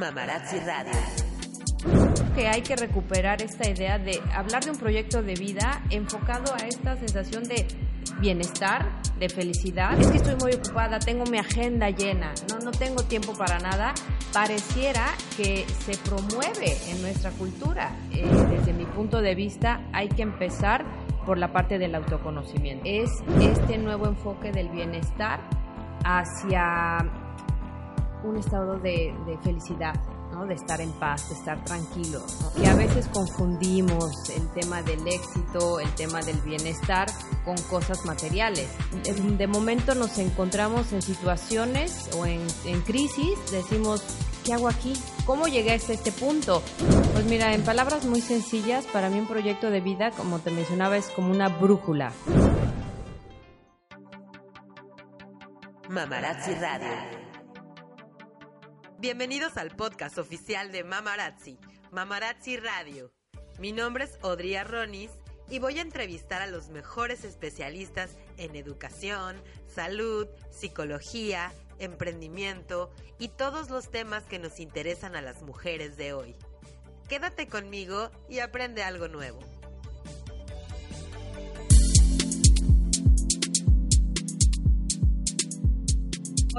Mamarazzi Radio. Que hay que recuperar esta idea de hablar de un proyecto de vida enfocado a esta sensación de bienestar, de felicidad. Es que estoy muy ocupada, tengo mi agenda llena, no, no tengo tiempo para nada. Pareciera que se promueve en nuestra cultura. Eh, desde mi punto de vista, hay que empezar por la parte del autoconocimiento. Es este nuevo enfoque del bienestar hacia un estado de, felicidad, ¿no? de estar en paz, de estar tranquilo. ¿no? Y a veces confundimos el tema del éxito, el tema del bienestar con cosas materiales. De, de momento nos encontramos en situaciones o en, en crisis, decimos, ¿qué hago aquí? ¿Cómo llegué hasta este punto? Pues mira, en palabras muy sencillas, para mí un proyecto de vida, como te mencionaba, es como una brújula. Mamarazzi Radio. Bienvenidos al podcast oficial de Mamarazzi, Mamarazzi Radio. Mi nombre es Odria Ronis y voy a entrevistar a los mejores especialistas en educación, salud, psicología, emprendimiento y todos los temas que nos interesan a las mujeres de hoy. Quédate conmigo y aprende algo nuevo.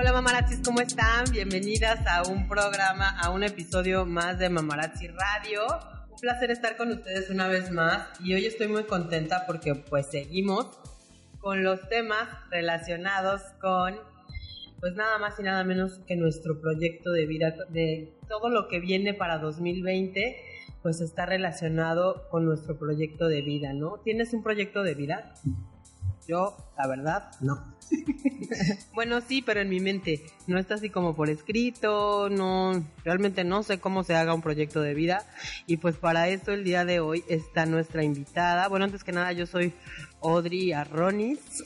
Hola mamarazzis, ¿cómo están? Bienvenidas a un programa, a un episodio más de Mamarazzi Radio. Un placer estar con ustedes una vez más y hoy estoy muy contenta porque pues seguimos con los temas relacionados con pues nada más y nada menos que nuestro proyecto de vida, de todo lo que viene para 2020 pues está relacionado con nuestro proyecto de vida, ¿no? ¿Tienes un proyecto de vida? Yo, la verdad, no. bueno, sí, pero en mi mente. No está así como por escrito, no, realmente no sé cómo se haga un proyecto de vida. Y pues para eso el día de hoy está nuestra invitada. Bueno, antes que nada, yo soy Audrey Arronis.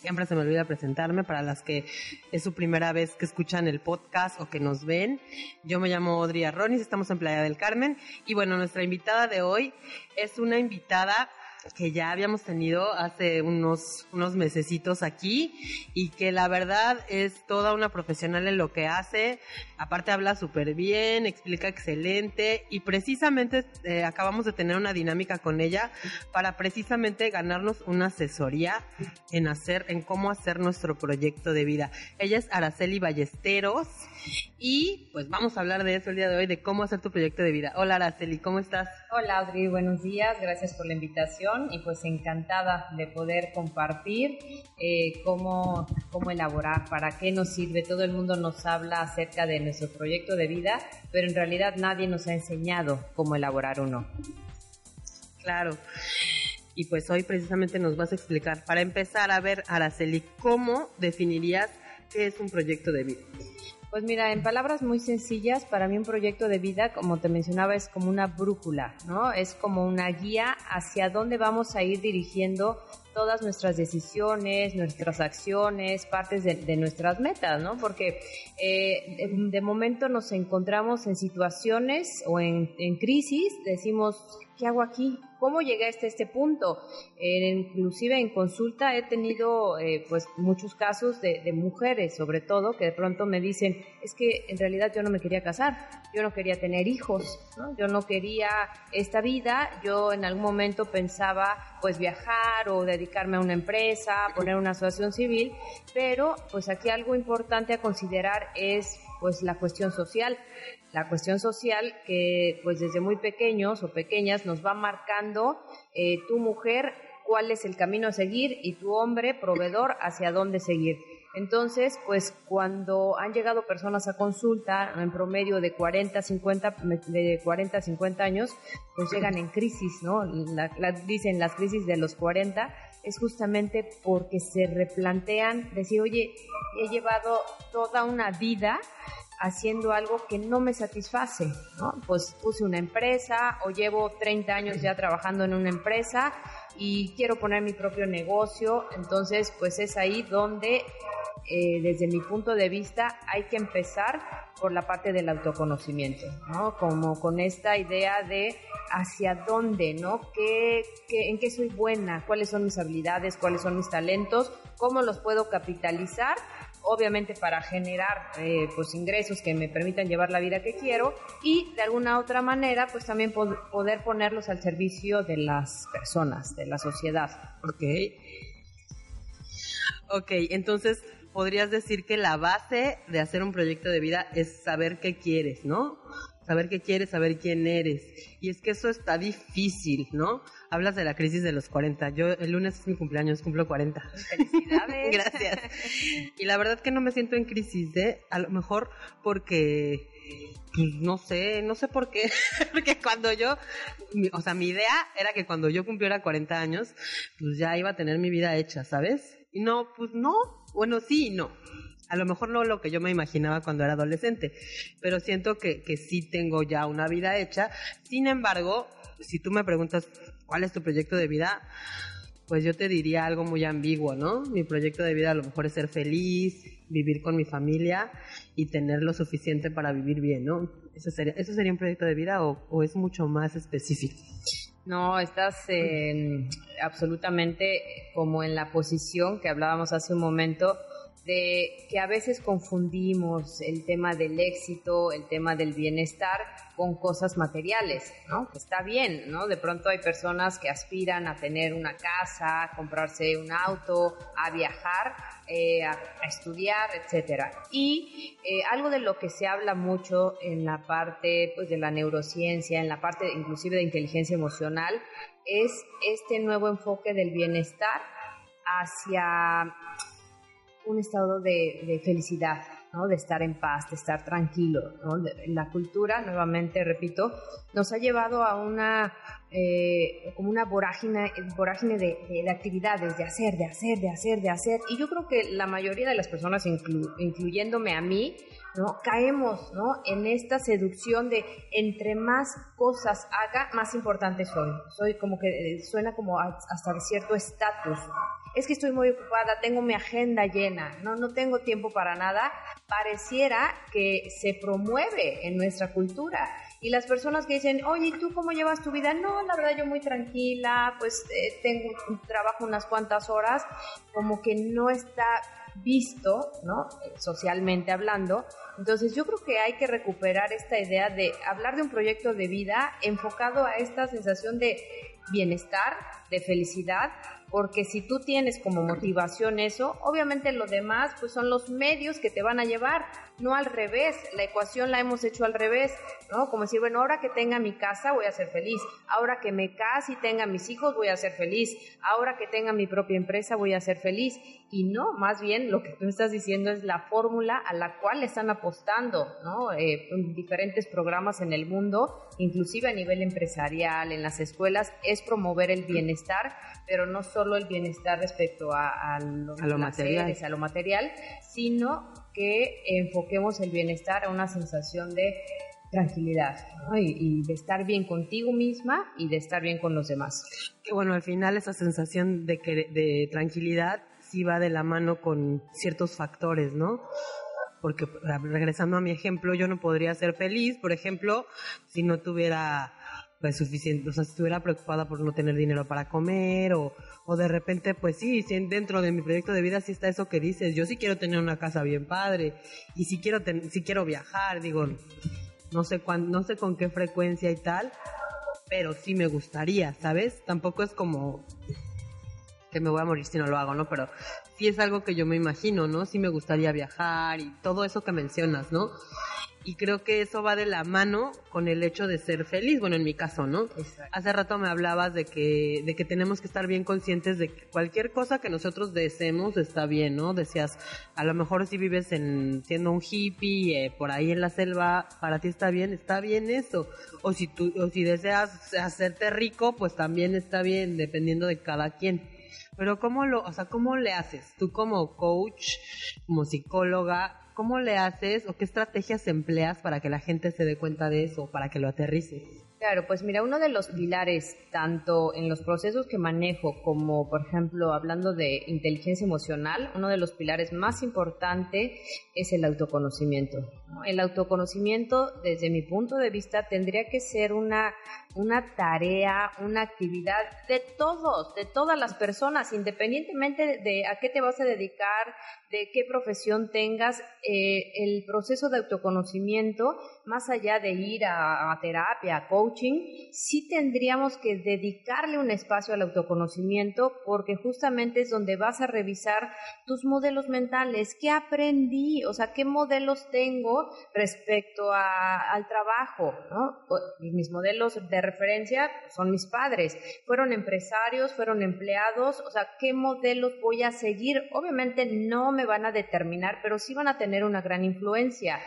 Siempre se me olvida presentarme para las que es su primera vez que escuchan el podcast o que nos ven. Yo me llamo Audrey Arronis, estamos en Playa del Carmen. Y bueno, nuestra invitada de hoy es una invitada que ya habíamos tenido hace unos, unos mesecitos aquí y que la verdad es toda una profesional en lo que hace. Aparte habla súper bien, explica excelente y precisamente eh, acabamos de tener una dinámica con ella para precisamente ganarnos una asesoría en hacer, en cómo hacer nuestro proyecto de vida. Ella es Araceli Ballesteros y pues vamos a hablar de eso el día de hoy, de cómo hacer tu proyecto de vida. Hola Araceli, ¿cómo estás? Hola Audrey, buenos días, gracias por la invitación y pues encantada de poder compartir eh, cómo, cómo elaborar, para qué nos sirve. Todo el mundo nos habla acerca de nuestro proyecto de vida, pero en realidad nadie nos ha enseñado cómo elaborar uno. Claro. Y pues hoy precisamente nos vas a explicar, para empezar a ver, Araceli, ¿cómo definirías qué es un proyecto de vida? Pues mira, en palabras muy sencillas, para mí un proyecto de vida, como te mencionaba, es como una brújula, ¿no? Es como una guía hacia dónde vamos a ir dirigiendo todas nuestras decisiones, nuestras acciones, partes de, nuestras metas, ¿no? Porque eh, de, de, momento nos encontramos en situaciones o en, en crisis, decimos, ¿qué hago aquí? ¿Cómo llegué hasta este punto? Eh, inclusive en consulta he tenido eh, pues muchos casos de, de, mujeres, sobre todo, que de pronto me dicen, es que en realidad yo no me quería casar, yo no quería tener hijos, ¿no? yo no quería esta vida, yo en algún momento pensaba pues viajar o dedicarme a una empresa, poner una asociación civil, pero pues aquí algo importante a considerar es pues la cuestión social la cuestión social que pues desde muy pequeños o pequeñas nos va marcando eh, tu mujer cuál es el camino a seguir y tu hombre proveedor hacia dónde seguir. Entonces, pues cuando han llegado personas a consulta en promedio de 40, 50, de 40 a 50 años, pues llegan en crisis, ¿no? La, dicen las crisis de los 40 es justamente porque se replantean decir, oye, he llevado toda una vida haciendo algo que no me satisface, ¿no? Pues puse una empresa o llevo 30 años ya trabajando en una empresa y quiero poner mi propio negocio, entonces pues es ahí donde eh, desde mi punto de vista hay que empezar por la parte del autoconocimiento, ¿no? Como con esta idea de hacia dónde, ¿no? ¿Qué, qué, en qué soy buena? ¿Cuáles son mis habilidades? ¿Cuáles son mis talentos? ¿Cómo los puedo capitalizar? obviamente para generar eh, pues ingresos que me permitan llevar la vida que quiero y de alguna otra manera pues también poder ponerlos al servicio de las personas, de la sociedad. Ok. Ok, entonces podrías decir que la base de hacer un proyecto de vida es saber qué quieres, ¿no? Saber qué quieres, saber quién eres. Y es que eso está difícil, ¿no? Hablas de la crisis de los 40. Yo el lunes es mi cumpleaños, cumplo 40. Felicidades. Gracias. Y la verdad que no me siento en crisis, ¿eh? A lo mejor porque pues no sé, no sé por qué, porque cuando yo, o sea, mi idea era que cuando yo cumpliera 40 años, pues ya iba a tener mi vida hecha, ¿sabes? Y no, pues no, bueno, sí y no. A lo mejor no lo que yo me imaginaba cuando era adolescente, pero siento que, que sí tengo ya una vida hecha. Sin embargo, si tú me preguntas cuál es tu proyecto de vida, pues yo te diría algo muy ambiguo, ¿no? Mi proyecto de vida a lo mejor es ser feliz, vivir con mi familia y tener lo suficiente para vivir bien, ¿no? ¿Eso sería, eso sería un proyecto de vida o, es mucho más específico? No, estás absolutamente como en la posición que hablábamos hace un momento de que a veces confundimos el tema del éxito, el tema del bienestar con cosas materiales, ¿no? Está bien, ¿no? De pronto hay personas que aspiran a tener una casa, a comprarse un auto, a viajar, eh, a, estudiar, etcétera. Y eh, algo de lo que se habla mucho en la parte pues, de la neurociencia, en la parte inclusive de inteligencia emocional, es este nuevo enfoque del bienestar hacia un estado de, felicidad, ¿no? de estar en paz, de estar tranquilo. ¿no? la cultura, nuevamente repito, nos ha llevado a una eh, como una vorágine, vorágine de, actividades, de hacer, de hacer, de hacer, de hacer. Y yo creo que la mayoría de las personas, incluyéndome a mí, ¿no? caemos ¿no? en esta seducción de entre más cosas haga, más importante soy. Soy como que eh, suena como hasta de cierto estatus es que estoy muy ocupada, tengo mi agenda llena, no, no tengo tiempo para nada, pareciera que se promueve en nuestra cultura. Y las personas que dicen, oye, ¿tú cómo llevas tu vida? No, la verdad yo muy tranquila, pues eh, tengo trabajo unas cuantas horas, como que no está visto, ¿no? Socialmente hablando. Entonces yo creo que hay que recuperar esta idea de hablar de un proyecto de vida enfocado a esta sensación de bienestar, de felicidad, porque si tú tienes como motivación eso, obviamente lo demás pues son los medios que te van a llevar, no al revés, la ecuación la hemos hecho al revés, ¿no? Como decir, bueno, ahora que tenga mi casa voy a ser feliz, ahora que me case y tenga mis hijos voy a ser feliz, ahora que tenga mi propia empresa voy a ser feliz, y no, más bien lo que tú estás diciendo es la fórmula a la cual están apostando, ¿no? Eh, en diferentes programas en el mundo, inclusive a nivel empresarial, en las escuelas, es promover el bienestar, pero no solo el bienestar respecto a, lo, material. a lo material, sino que enfoquemos el bienestar a una sensación de tranquilidad y, de estar bien contigo misma y de estar bien con los demás. Que bueno, al final esa sensación de, de tranquilidad sí va de la mano con ciertos factores, ¿no? Porque regresando a mi ejemplo, yo no podría ser feliz, por ejemplo, si no tuviera pues suficiente, o sea, si estuviera preocupada por no tener dinero para comer o, o de repente, pues sí, dentro de mi proyecto de vida sí está eso que dices, yo sí quiero tener una casa bien padre y si quiero, quiero viajar, digo, no sé, cuán, no sé con qué frecuencia y tal, pero sí me gustaría, ¿sabes? Tampoco es como que me voy a morir si no lo hago, ¿no? Pero sí es algo que yo me imagino, ¿no? Sí me gustaría viajar y todo eso que mencionas, ¿no? y creo que eso va de la mano con el hecho de ser feliz, bueno, en mi caso, ¿no? Hace rato me hablabas de que, de que tenemos que estar bien conscientes de que cualquier cosa que nosotros deseemos está bien, ¿no? Decías, a lo mejor si vives en, siendo un hippie, eh, por ahí en la selva, para ti está bien, está bien eso. O si tú, o si deseas hacerte rico, pues también está bien, dependiendo de cada quien. Pero cómo lo, o sea, cómo le haces? Tú como coach, como psicóloga, ¿cómo le haces o qué estrategias empleas para que la gente se dé cuenta de eso, para que lo aterrice? Claro, pues mira, uno de los pilares, tanto en los procesos que manejo como, por ejemplo, hablando de inteligencia emocional, uno de los pilares más importantes es el autoconocimiento. El autoconocimiento, desde mi punto de vista, tendría que ser una, una tarea, una actividad de todos, de todas las personas, independientemente de a qué te vas a dedicar, de qué profesión tengas, eh, el proceso de autoconocimiento, más allá de ir a, terapia, a coaching, sí tendríamos que dedicarle un espacio al autoconocimiento porque justamente es donde vas a revisar tus modelos mentales, qué aprendí, o sea, qué modelos tengo respecto al trabajo, ¿no? Mis modelos de referencia son mis padres, fueron empresarios, fueron empleados, o sea, ¿qué modelos voy a seguir? Obviamente no me van a determinar, pero sí van a tener una gran influencia.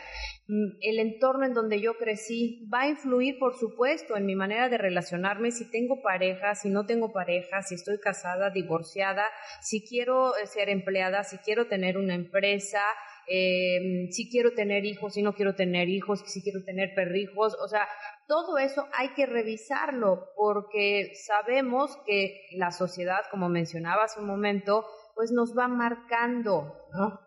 Mm, el entorno en donde yo crecí va a influir, por supuesto, en mi manera de relacionarme, si tengo pareja, si no tengo pareja, si estoy casada, divorciada, si quiero eh, ser empleada, si quiero tener una empresa, eh, si quiero tener hijos, si no quiero tener hijos, si quiero tener perrijos, o sea, todo eso hay que revisarlo porque sabemos que la sociedad, como mencionaba hace un momento, pues nos va marcando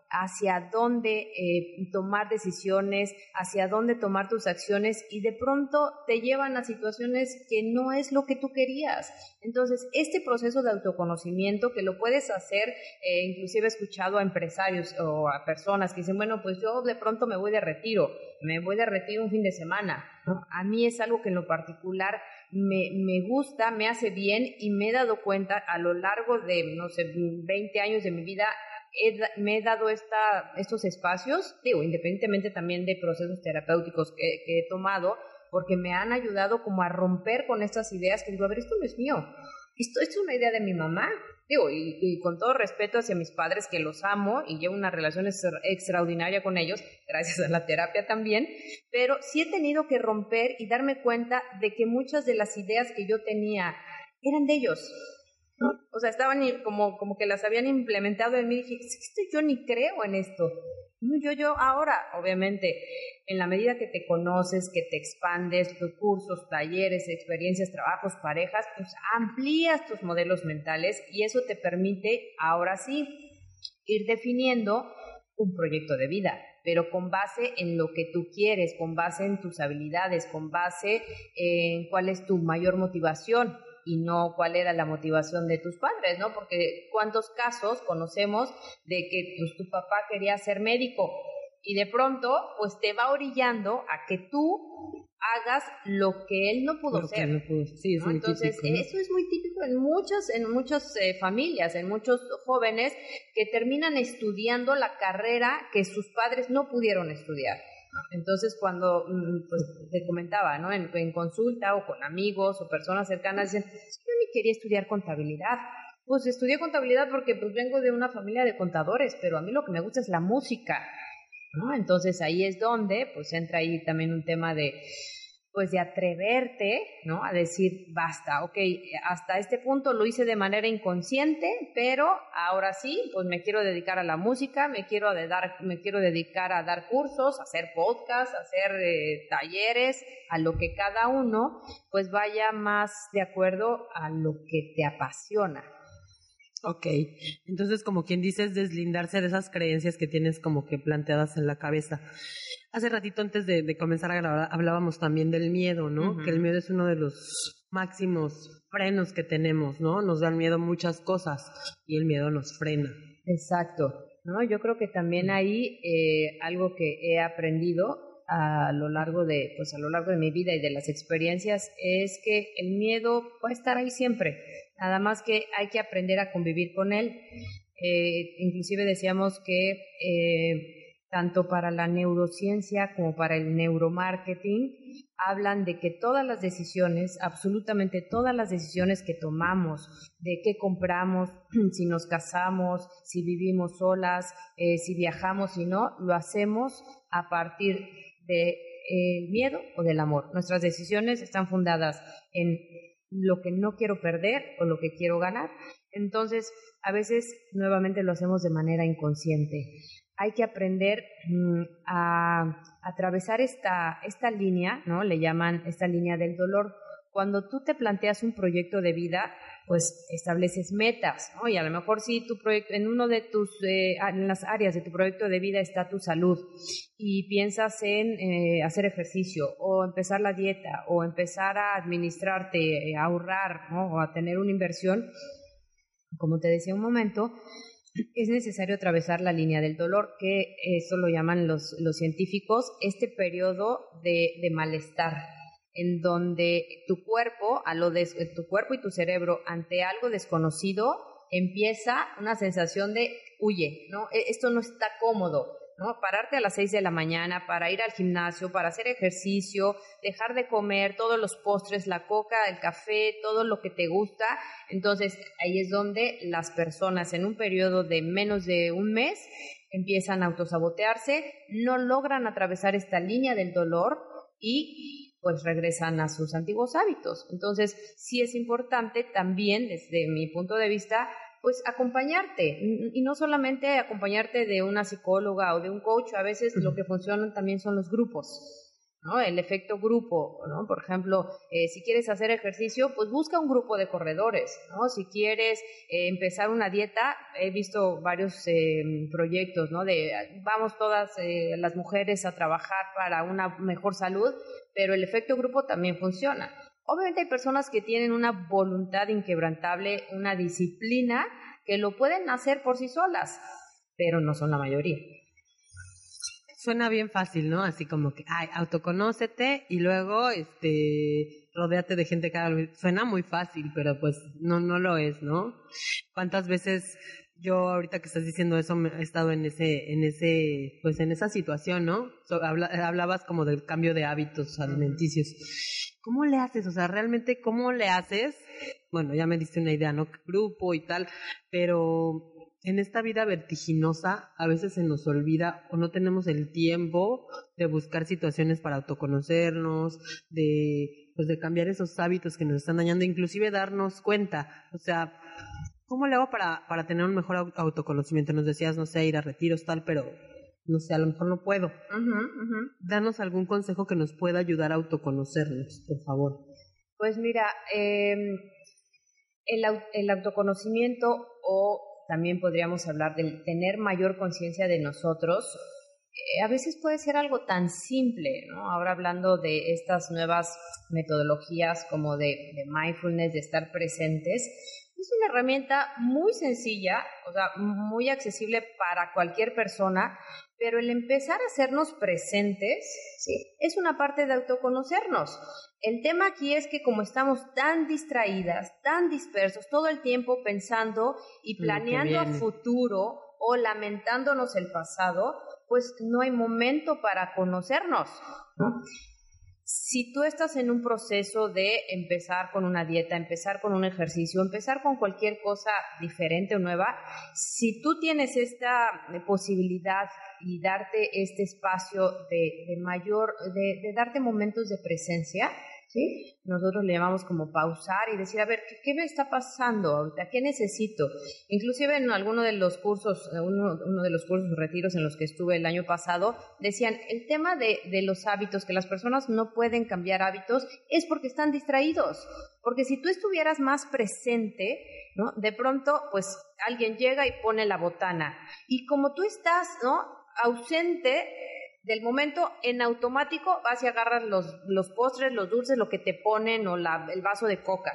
hacia dónde eh, tomar decisiones, hacia dónde tomar tus acciones y de pronto te llevan a situaciones que no es lo que tú querías. Entonces, este proceso de autoconocimiento que lo puedes hacer, eh, inclusive he escuchado a empresarios o a personas que dicen, bueno, pues yo de pronto me voy de retiro, me voy de retiro un fin de semana. A mí es algo que en lo particular me, me gusta, me hace bien y me he dado cuenta a lo largo de, no sé, 20 años de mi vida, me he dado esta, estos espacios, digo, independientemente también de procesos terapéuticos que, que, he tomado, porque me han ayudado como a romper con estas ideas que digo, a ver, esto no es mío, esto, esto es una idea de mi mamá, digo, y, con todo respeto hacia mis padres, que los amo y llevo una relación extraordinaria con ellos, gracias a la terapia también, pero sí he tenido que romper y darme cuenta de que muchas de las ideas que yo tenía eran de ellos. O sea, estaban como, como que las habían implementado en mí dije, yo ni creo en esto. Yo, yo ahora, obviamente, en la medida que te conoces, que te expandes, tus cursos, talleres, experiencias, trabajos, parejas, pues amplías tus modelos mentales y eso te permite, ahora sí, ir definiendo un proyecto de vida, pero con base en lo que tú quieres, con base en tus habilidades, con base en cuál es tu mayor motivación y no cuál era la motivación de tus padres, ¿no? Porque cuántos casos conocemos de que pues, tu papá quería ser médico y de pronto pues te va orillando a que tú hagas lo que él no pudo ser. Sí, es Entonces, eso es muy típico en muchas, en muchas eh, familias, en muchos jóvenes que terminan estudiando la carrera que sus padres no pudieron estudiar. Entonces, cuando mm, pues, te comentaba, ¿no? En, consulta o con amigos o personas cercanas, dicen, yo ni quería estudiar contabilidad. Pues estudié contabilidad porque pues vengo de una familia de contadores, pero a mí lo que me gusta es la música, ¿no? Entonces ahí es donde, pues entra ahí también un tema de, pues de atreverte, ¿no? A decir, basta, ok, hasta este punto lo hice de manera inconsciente, pero ahora sí, pues me quiero dedicar a la música, me quiero, dar, me quiero dedicar a dar cursos, a hacer podcasts, a hacer eh, talleres, a lo que cada uno, pues vaya más de acuerdo a lo que te apasiona. Ok, entonces como quien dice es deslindarse de esas creencias que tienes como que planteadas en la cabeza. Hace ratito antes de, comenzar a grabar hablábamos también del miedo, ¿no? Que el miedo es uno de los máximos frenos que tenemos, ¿no? Nos dan miedo muchas cosas y el miedo nos frena. Exacto, ¿no? Yo creo que también ahí eh, algo que he aprendido a lo largo de, pues a lo largo de mi vida y de las experiencias es que el miedo va a estar ahí siempre, nada más que hay que aprender a convivir con él. Eh, inclusive decíamos que eh, tanto para la neurociencia como para el neuromarketing, hablan de que todas las decisiones, absolutamente todas las decisiones que tomamos, de qué compramos, si nos casamos, si vivimos solas, eh, si viajamos y no, lo hacemos a partir de, miedo o del amor. Nuestras decisiones están fundadas en lo que no quiero perder o lo que quiero ganar. Entonces, a veces nuevamente lo hacemos de manera inconsciente hay que aprender mm, a, atravesar esta, esta línea, ¿no? Le llaman esta línea del dolor. Cuando tú te planteas un proyecto de vida, pues estableces metas, ¿no? Y a lo mejor si tu proyecto, en uno de tus, eh, en las áreas de tu proyecto de vida está tu salud y piensas en eh, hacer ejercicio o empezar la dieta o empezar a administrarte, a ahorrar, ¿no? O a tener una inversión, como te decía un momento, es necesario atravesar la línea del dolor, que eso lo llaman los, los científicos, este periodo de, de malestar, en donde tu cuerpo, a lo de, tu cuerpo y tu cerebro ante algo desconocido empieza una sensación de huye, ¿no? E, esto no está cómodo, ¿no? Pararte a las 6 de la mañana para ir al gimnasio, para hacer ejercicio, dejar de comer todos los postres, la coca, el café, todo lo que te gusta. Entonces, ahí es donde las personas en un periodo de menos de un mes empiezan a autosabotearse, no logran atravesar esta línea del dolor y pues regresan a sus antiguos hábitos. Entonces, sí es importante también, desde mi punto de vista, pues acompañarte y no solamente acompañarte de una psicóloga o de un coach, a veces lo que funcionan también son los grupos. El efecto grupo, ¿no? Por ejemplo, eh, si quieres hacer ejercicio, pues busca un grupo de corredores, ¿no? Si quieres eh, empezar una dieta, he visto varios eh, proyectos, ¿no? De vamos todas las mujeres a trabajar para una mejor salud, pero el efecto grupo también funciona. Obviamente hay personas que tienen una voluntad inquebrantable, una disciplina, que lo pueden hacer por sí solas, pero no son la mayoría. Suena bien fácil, ¿no? Así como que, ay, autoconócete y luego, este, rodéate de gente que Suena muy fácil, pero pues no, no lo es, ¿no? ¿Cuántas veces yo ahorita que estás diciendo eso he estado en ese, en ese, pues en esa situación, ¿no? hablabas como del cambio de hábitos alimenticios ¿Cómo le haces? O sea, realmente, ¿cómo le haces? Bueno, ya me diste una idea, ¿no? Grupo y tal, pero en esta vida vertiginosa a veces se nos olvida o no tenemos el tiempo de buscar situaciones para autoconocernos, de pues de cambiar esos hábitos que nos están dañando, inclusive darnos cuenta, o sea, ¿cómo le hago para, para tener un mejor autoconocimiento? Nos decías, no sé, ir a retiros tal, pero no sé, a lo mejor no puedo. Danos algún consejo que nos pueda ayudar a autoconocernos, por favor. Pues mira, em, el, el autoconocimiento o también podríamos hablar de tener mayor conciencia de nosotros, eh, a veces puede ser algo tan simple, ¿no? Ahora hablando de estas nuevas metodologías como de, de mindfulness, de estar presentes, es una herramienta muy sencilla, o sea, muy accesible para cualquier persona, pero el empezar a hacernos presentes, ¿sí? Es una parte de autoconocernos. El tema aquí es que como estamos tan distraídas, tan dispersos, todo el tiempo pensando y planeando a futuro o lamentándonos el pasado, pues no hay momento para conocernos. ¿no? Si tú estás en un proceso de empezar con una dieta, empezar con un ejercicio, empezar con cualquier cosa diferente o nueva, si tú tienes esta eh, posibilidad y darte este espacio de, mayor, de darte momentos de presencia, Nosotros le llamamos como pausar y decir, a ver, ¿qué, me está pasando ahorita? ¿Qué necesito? Inclusive en alguno de los cursos, eh, uno, uno, de los cursos retiros en los que estuve el año pasado, decían, el tema de, de los hábitos, que las personas no pueden cambiar hábitos, es porque están distraídos. Porque si tú estuvieras más presente, ¿no? De pronto, pues alguien llega y pone la botana. Y como tú estás, ¿no? Ausente, del momento en automático vas y agarras los, los postres, los dulces, lo que te ponen o el vaso de coca.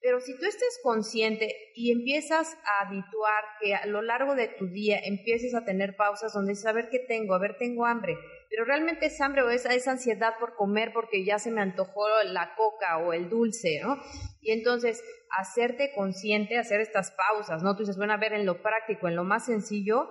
Pero si tú estés consciente y empiezas a habituar que a lo largo de tu día empieces a tener pausas donde dices, a ver qué tengo, a ver, tengo hambre, pero realmente es hambre o es esa ansiedad por comer porque ya se me antojó la coca o el dulce, ¿no? Y entonces hacerte consciente, hacer estas pausas, ¿no? Tú dices, bueno, a ver, en lo práctico, en lo más sencillo,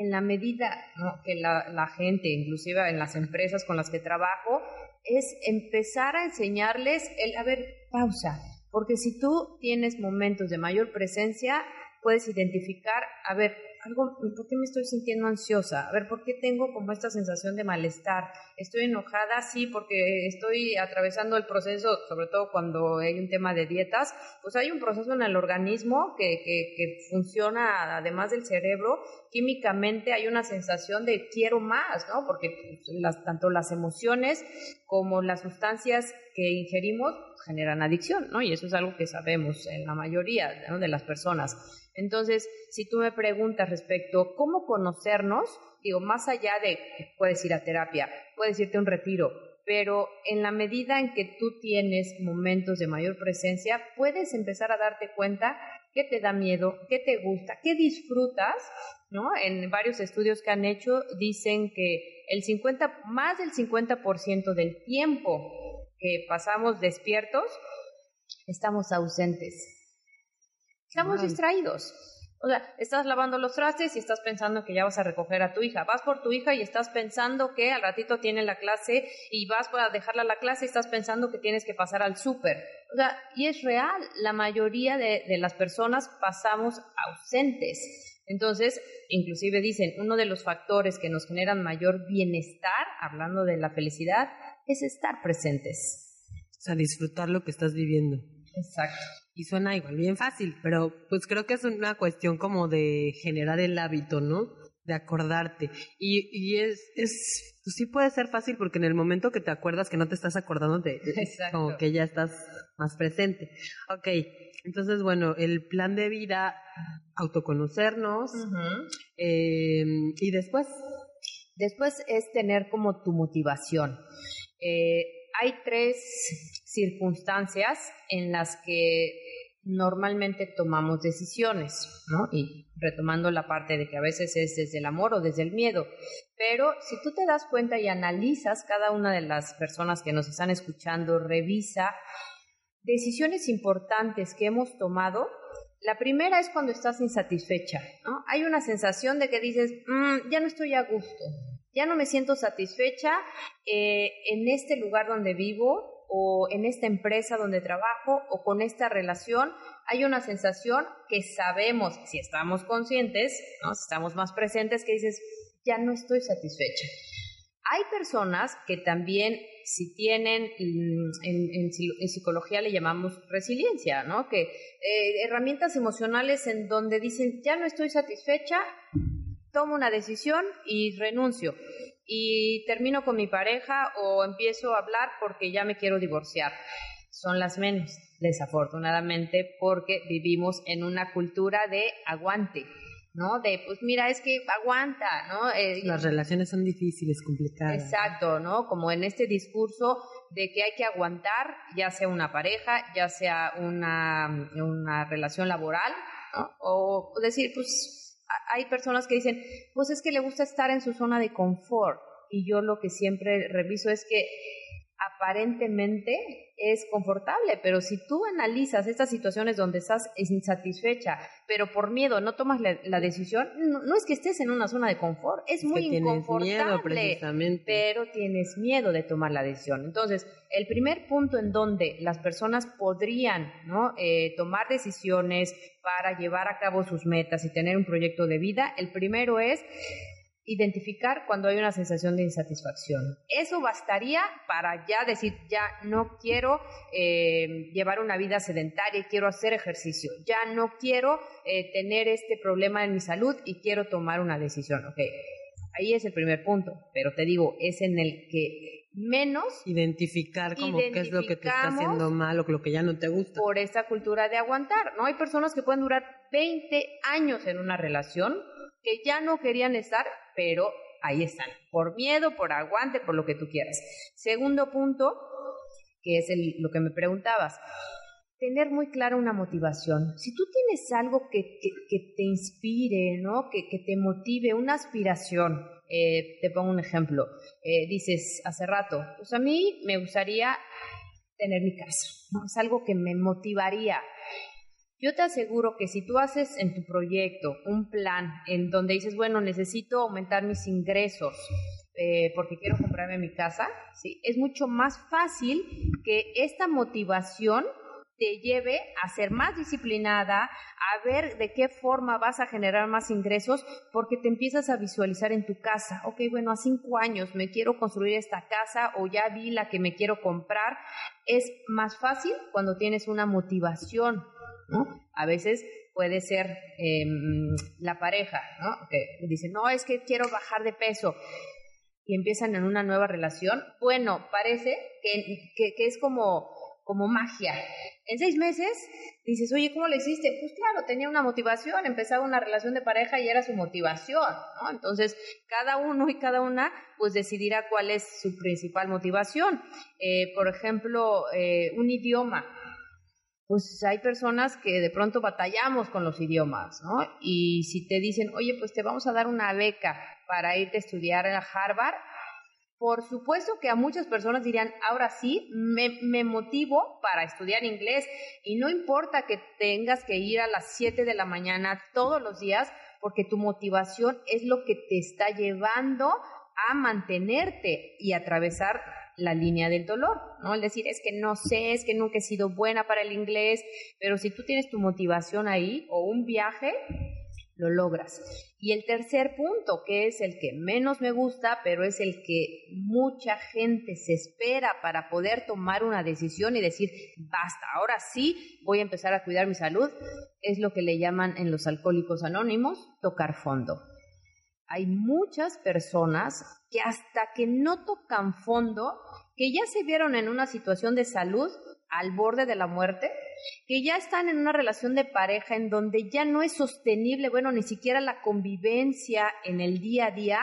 en la medida que la, gente, inclusive en las empresas con las que trabajo, es empezar a enseñarles el, a ver, pausa, porque si tú tienes momentos de mayor presencia, puedes identificar, a ver, algo, ¿por qué me estoy sintiendo ansiosa? A ver, ¿por qué tengo como esta sensación de malestar? ¿Estoy enojada? Sí, porque estoy atravesando el proceso, sobre todo cuando hay un tema de dietas, pues hay un proceso en el organismo que, que, que funciona, además del cerebro, químicamente hay una sensación de quiero más, ¿no? Porque pues, las, tanto las emociones como las sustancias que ingerimos generan adicción, ¿no? Y eso es algo que sabemos en la mayoría de las personas. Entonces, si tú me preguntas respecto cómo conocernos, digo, más allá de que puedes ir a terapia, puedes irte a un retiro, pero en la medida en que tú tienes momentos de mayor presencia, puedes empezar a darte cuenta qué te da miedo, qué te gusta, qué disfrutas, ¿no? En varios estudios que han hecho dicen que el 50, más del 50% del tiempo que pasamos despiertos, estamos ausentes. Estamos distraídos. O sea, estás lavando los trastes y estás pensando que ya vas a recoger a tu hija. Vas por tu hija y estás pensando que al ratito tiene la clase y vas para dejarla a la clase y estás pensando que tienes que pasar al súper. O sea, y es real, la mayoría de, de las personas pasamos ausentes. Entonces, inclusive dicen, uno de los factores que nos generan mayor bienestar, hablando de la felicidad, es estar presentes. O sea, disfrutar lo que estás viviendo. Exacto y suena igual bien fácil, pero pues creo que es una cuestión como de generar el hábito, ¿no? De acordarte. Y, y es, es, pues sí puede ser fácil porque en el momento que te acuerdas que no te estás acordando, de como que ya estás más presente. Ok, entonces bueno, el plan de vida, autoconocernos eh, y después. Después es tener como tu motivación. Eh, hay tres circunstancias en las que normalmente tomamos decisiones, ¿no? Y retomando la parte de que a veces es desde el amor o desde el miedo, pero si tú te das cuenta y analizas cada una de las personas que nos están escuchando, revisa decisiones importantes que hemos tomado. La primera es cuando estás insatisfecha. Hay una sensación de que dices, mm, ya no estoy a gusto, ya no me siento satisfecha eh, en este lugar donde vivo, o en esta empresa donde trabajo o con esta relación, hay una sensación que sabemos, si estamos conscientes, ¿no? si estamos más presentes, que dices, ya no estoy satisfecha. Hay personas que también, si tienen, mm, en, psicología le llamamos resiliencia, ¿no? Que eh, herramientas emocionales en donde dicen, ya no estoy satisfecha, tomo una decisión y renuncio y termino con mi pareja o empiezo a hablar porque ya me quiero divorciar. Son las menos, desafortunadamente, porque vivimos en una cultura de aguante. ¿no? De, pues mira, es que aguanta, ¿no? Eh, las relaciones son difíciles, complicadas. Exacto, ¿no? Como en este discurso de que hay que aguantar, ya sea una pareja, ya sea una, una relación laboral, ¿no? O decir, pues hay personas que dicen, pues es que le gusta estar en su zona de confort. Y yo lo que siempre reviso es que aparentemente es confortable, pero si tú analizas estas situaciones donde estás insatisfecha, pero por miedo no tomas la, decisión, no, es que estés en una zona de confort, es, muy inconfortable, pero tienes miedo de tomar la decisión. Entonces, el primer punto en donde las personas podrían ¿no? Eh, tomar decisiones para llevar a cabo sus metas y tener un proyecto de vida, el primero es identificar cuando hay una sensación de insatisfacción. Eso bastaría para ya decir, ya no quiero eh, llevar una vida sedentaria y quiero hacer ejercicio, ya no quiero eh, tener este problema en mi salud y quiero tomar una decisión. Ok, ahí es el primer punto, pero te digo, es en el que menos identificar como qué es lo que te está haciendo mal o lo que ya no te gusta. Por esa cultura de aguantar, ¿no? Hay personas que pueden durar 20 años en una relación que ya no querían estar, pero ahí están, por miedo, por aguante, por lo que tú quieras. Segundo punto, que es lo que me preguntabas, tener muy clara una motivación. Si tú tienes algo que, te inspire, ¿no? que, te motive, una aspiración, eh, te pongo un ejemplo, eh, dices hace rato, pues a mí me gustaría tener mi casa, ¿no? es algo que me motivaría, yo te aseguro que si tú haces en tu proyecto un plan en donde dices, bueno, necesito aumentar mis ingresos eh, porque quiero comprarme mi casa, ¿sí? es mucho más fácil que esta motivación te lleve a ser más disciplinada, a ver de qué forma vas a generar más ingresos, porque te empiezas a visualizar en tu casa. Ok, bueno, a cinco años me quiero construir esta casa o ya vi la que me quiero comprar. Es más fácil cuando tienes una motivación, A veces puede ser em, la pareja, ¿no? Que dice, no, es que quiero bajar de peso y empiezan en una nueva relación. Bueno, parece que, que es como como magia. En seis meses dices, oye, ¿cómo lo hiciste? Pues claro, tenía una motivación, empezaba una relación de pareja y era su motivación. Entonces, cada uno y cada una, pues decidirá cuál es su principal motivación. Eh, por ejemplo, eh, un idioma. Pues hay personas que de pronto batallamos con los idiomas, ¿no? Y si te dicen, oye, pues te vamos a dar una beca para irte a estudiar a Harvard, por supuesto que a muchas personas dirían, ahora sí, me, motivo para estudiar inglés y no importa que tengas que ir a las 7 de la mañana todos los días, porque tu motivación es lo que te está llevando a mantenerte y atravesar la línea del dolor, ¿no? El decir, es que no sé, es que nunca he sido buena para el inglés, pero si tú tienes tu motivación ahí o un viaje, lo logras. Y el tercer punto, que es el que menos me gusta, pero es el que mucha gente se espera para poder tomar una decisión y decir, basta, ahora sí voy a empezar a cuidar mi salud, es lo que le llaman en los alcohólicos anónimos tocar fondo. Hay muchas personas que hasta que no tocan fondo, que ya se vieron en una situación de salud al borde de la muerte, que ya están en una relación de pareja en donde ya no es sostenible, bueno, ni siquiera la convivencia en el día a día,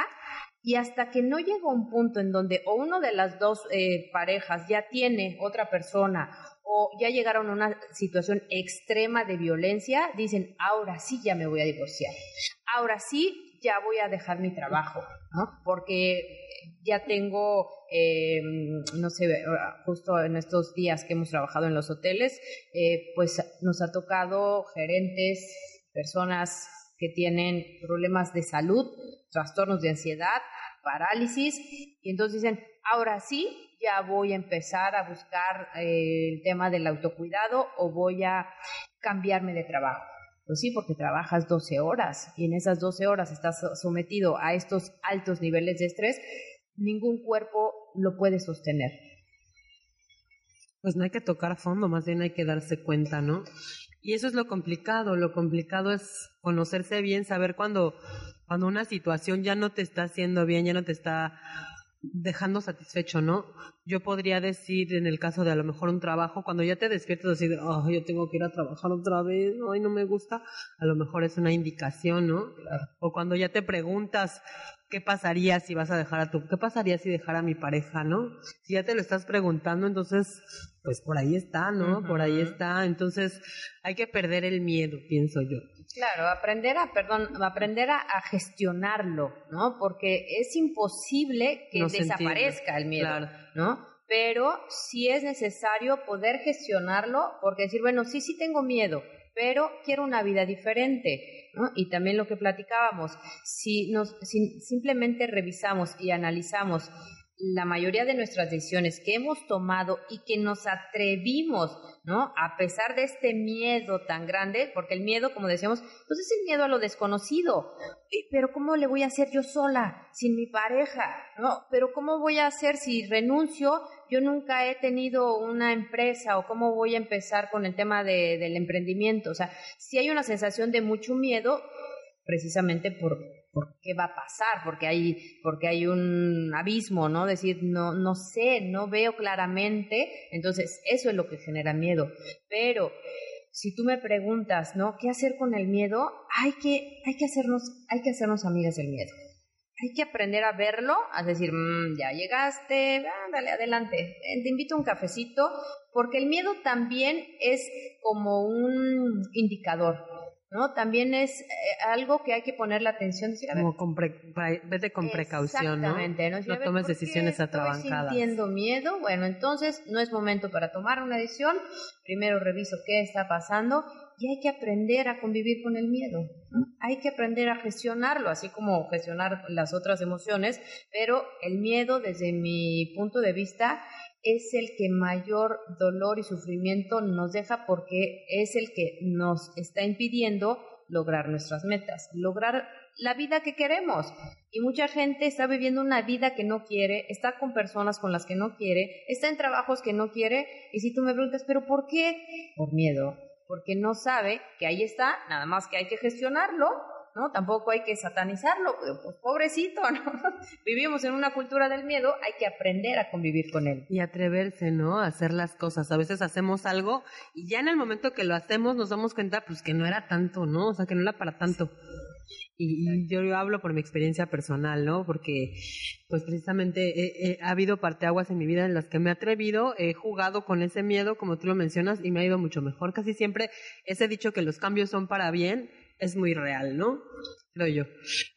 y hasta que no llega un punto en donde o uno de las dos eh, parejas ya tiene otra persona o ya llegaron a una situación extrema de violencia, dicen, ahora sí ya me voy a divorciar, ahora sí ya voy a dejar mi trabajo, ¿no? Porque ya tengo, eh, no sé, justo en estos días que hemos trabajado en los hoteles, eh, pues nos ha tocado gerentes, personas que tienen problemas de salud, trastornos de ansiedad, parálisis, y entonces dicen, ahora sí, ya voy a empezar a buscar eh, el tema del autocuidado o voy a cambiarme de trabajo. Pues sí, porque trabajas 12 horas y en esas 12 horas estás sometido a estos altos niveles de estrés, ningún cuerpo lo puede sostener. Pues no hay que tocar fondo, más bien hay que darse cuenta, ¿no? Y eso es lo complicado, lo complicado es conocerse bien, saber cuando, cuando una situación ya no te está haciendo bien, ya no te está dejando satisfecho, ¿no? Yo podría decir en el caso de a lo mejor un trabajo, cuando ya te despiertas así de, oh, yo tengo que ir a trabajar otra vez, ay, no me gusta, a lo mejor es una indicación, ¿no? O cuando ya te preguntas, ¿qué pasaría si vas a dejar a tu, qué pasaría si dejara a mi pareja, ¿no? Si ya te lo estás preguntando, entonces, pues por ahí está, ¿no? Por ahí está. Entonces, hay que perder el miedo, pienso yo. Claro, aprender a, perdón, aprender a, gestionarlo, ¿no? Porque es imposible que desaparezca el miedo, ¿no? Pero sí es necesario poder gestionarlo, porque decir, bueno, sí, sí tengo miedo, pero quiero una vida diferente. ¿no? Y también lo que platicábamos, si, nos, si simplemente revisamos y analizamos la mayoría de nuestras decisiones que hemos tomado y que nos atrevimos, ¿no? A pesar de este miedo tan grande, porque el miedo, como decíamos, pues es el miedo a lo desconocido. Pero ¿cómo le voy a hacer yo sola, sin mi pareja? ¿No? Pero ¿cómo voy a hacer si renuncio? Yo nunca he tenido una empresa o cómo voy a empezar con el tema de, del emprendimiento. O sea, si hay una sensación de mucho miedo, precisamente por, por qué va a pasar, porque hay, porque hay un abismo, ¿no? Decir, no, no sé, no veo claramente, entonces eso es lo que genera miedo. Pero si tú me preguntas, ¿no? ¿Qué hacer con el miedo? Hay que, hay que hacernos, hay que hacernos amigas del miedo. Hay que aprender a verlo, a decir, mm, ya llegaste, dale adelante, te invito a un cafecito, porque el miedo también es como un indicador ¿no? También es eh, algo que hay que poner la atención. Como con vete con precaución, ¿no? No, tomes decisiones atrabancadas. Sintiendo miedo, bueno, entonces no es momento para tomar una decisión. Primero reviso qué está pasando y hay que aprender a convivir con el miedo. Hay que aprender a gestionarlo, así como gestionar las otras emociones, pero el miedo desde mi punto de vista es el que mayor dolor y sufrimiento nos deja porque es el que nos está impidiendo lograr nuestras metas, lograr la vida que queremos. Y mucha gente está viviendo una vida que no quiere, está con personas con las que no quiere, está en trabajos que no quiere. Y si tú me preguntas, ¿pero por qué? Por miedo, porque no sabe que ahí está, nada más que hay que gestionarlo ¿no? Tampoco hay que satanizarlo, pues pobrecito, ¿no? Vivimos en una cultura del miedo, hay que aprender a convivir con él. Y atreverse, ¿no? A hacer las cosas. A veces hacemos algo y ya en el momento que lo hacemos nos damos cuenta, pues que no era tanto, ¿no? O sea, que no era para tanto. Y, yo, hablo por mi experiencia personal, ¿no? Porque, pues precisamente ha habido parteaguas en mi vida en las que me he atrevido, he jugado con ese miedo, como tú lo mencionas, y me ha ido mucho mejor. Casi siempre ese dicho que los cambios son para bien, es muy real, ¿no? Creo yo.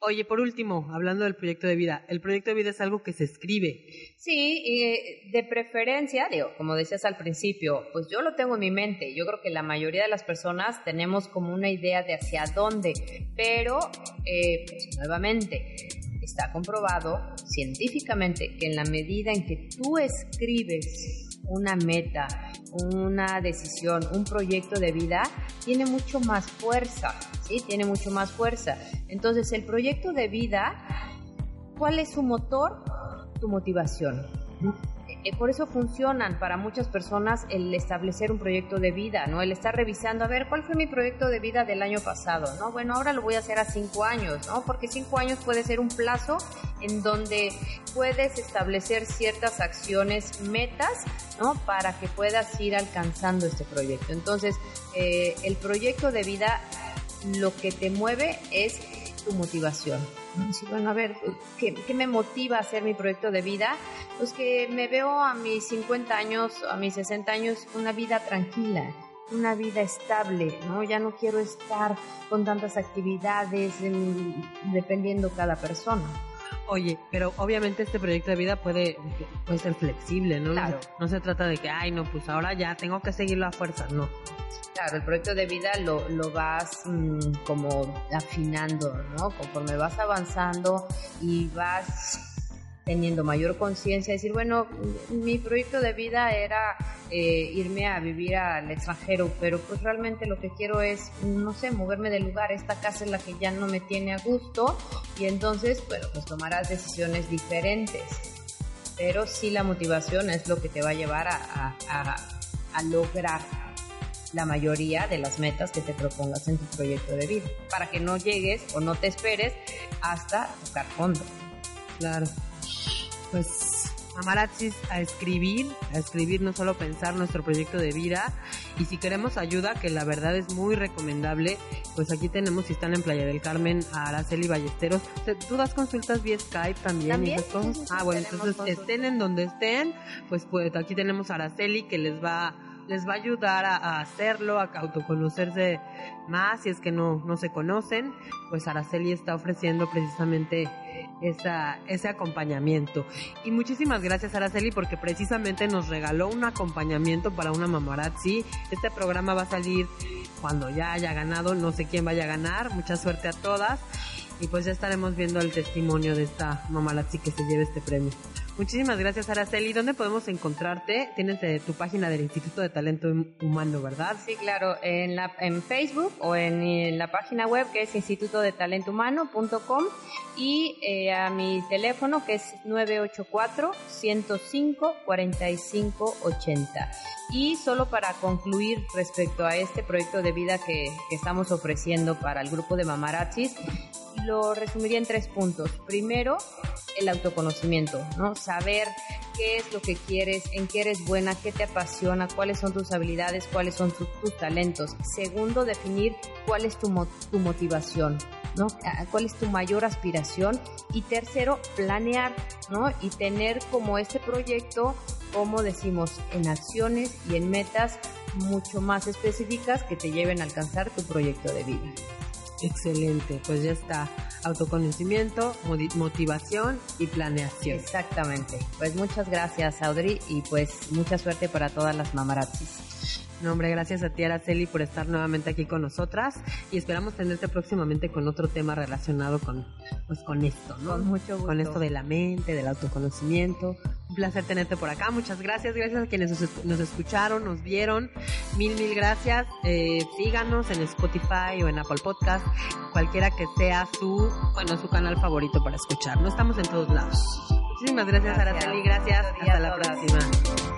Oye, por último, hablando del proyecto de vida, el proyecto de vida es algo que se escribe. Sí, y de preferencia, como decías al principio, pues yo lo tengo en mi mente. Yo creo que la mayoría de las personas tenemos como una idea de hacia dónde, pero, eh, pues, nuevamente, está comprobado científicamente que en la medida en que tú escribes una meta, una decisión, un proyecto de vida, tiene mucho más fuerza, ¿sí? Tiene mucho más fuerza. Entonces, el proyecto de vida, ¿cuál es su motor? Tu motivación. Eh, por eso funcionan para muchas personas el establecer un proyecto de vida, ¿no? El estar revisando, a ver, ¿cuál fue mi proyecto de vida del año pasado? ¿No? Bueno, ahora lo voy a hacer a cinco años, ¿no? Porque cinco años puede ser un plazo en donde puedes establecer ciertas acciones, metas, ¿no? Para que puedas ir alcanzando este proyecto. Entonces, eh, el proyecto de vida lo que te mueve es tu motivación. Bueno, a ver, ¿qué, me motiva a hacer mi proyecto de vida? Pues que me veo a mis 50 años, a mis 60 años, una vida tranquila, una vida estable, ¿no? Ya no quiero estar con tantas actividades dependiendo cada persona. Oye, pero obviamente este proyecto de vida puede, puede ser flexible, ¿no? Claro. No se trata de que, ay, no, pues ahora ya tengo que seguirlo a fuerza, no. Claro, el proyecto de vida lo, lo vas mm, como afinando, ¿no? Conforme vas avanzando y vas teniendo mayor conciencia, decir, bueno, mi proyecto de vida era eh, irme a vivir al extranjero, pero pues realmente lo que quiero es, no sé, moverme de lugar, esta casa es la que ya no me tiene a gusto y entonces, bueno, pues tomarás decisiones diferentes, pero sí la motivación es lo que te va a llevar a, a, a lograr la mayoría de las metas que te propongas en tu proyecto de vida, para que no llegues o no te esperes hasta tocar fondo. Claro pues Amaratzis a escribir, a escribir no solo pensar nuestro proyecto de vida y si queremos ayuda, que la verdad es muy recomendable, pues aquí tenemos, si están en Playa del Carmen, a Araceli Ballesteros. ¿Tú das consultas vía Skype también? ¿También? ah, bueno, entonces estén en donde estén, pues, pues aquí tenemos a Araceli que les va les va a ayudar a, hacerlo, a autoconocerse más si es que no, no se conocen, pues Araceli está ofreciendo precisamente esa, ese acompañamiento. Y muchísimas gracias Araceli porque precisamente nos regaló un acompañamiento para una mamarazzi. Este programa va a salir cuando ya haya ganado, no sé quién vaya a ganar, mucha suerte a todas. Y pues ya estaremos viendo el testimonio de esta mamarazzi que se lleve este premio. Muchísimas gracias, Araceli. ¿Dónde podemos encontrarte? Tienes eh, tu página del Instituto de Talento Humano, ¿verdad? Sí, claro, en, la, Facebook o en, la página web que es institutodetalentohumano.com y eh, a mi teléfono que es 984-105-4580. Y solo para concluir respecto a este proyecto de vida que, estamos ofreciendo para el grupo de mamarazzis, lo resumiría en tres puntos. Primero, el autoconocimiento, ¿no? Saber qué es lo que quieres, en qué eres buena, qué te apasiona, cuáles son tus habilidades, cuáles son tus, talentos. Segundo, definir cuál es tu, tu motivación, ¿no? ¿Cuál es tu mayor aspiración? Y tercero, planear, ¿no? Y tener como este proyecto, como decimos, en acciones y en metas mucho más específicas que te lleven a alcanzar tu proyecto de vida. Excelente, pues ya está. Autoconocimiento, motivación y planeación. Exactamente. Pues muchas gracias, Audrey, y pues mucha suerte para todas las mamarazzis. No, hombre, gracias a ti, Araceli, por estar nuevamente aquí con nosotras y esperamos tenerte próximamente con otro tema relacionado con, pues, con esto, ¿no? Con mucho gusto. Con esto de la mente, del autoconocimiento. Un placer tenerte por acá. Muchas gracias. Gracias a quienes nos, escucharon, nos vieron. Mil, mil gracias. Eh, síganos en Spotify o en Apple Podcast, cualquiera que sea su, bueno, su canal favorito para escuchar. No estamos en todos lados. Muchísimas gracias, Gracias. Araceli. Gracias. Hasta la próxima.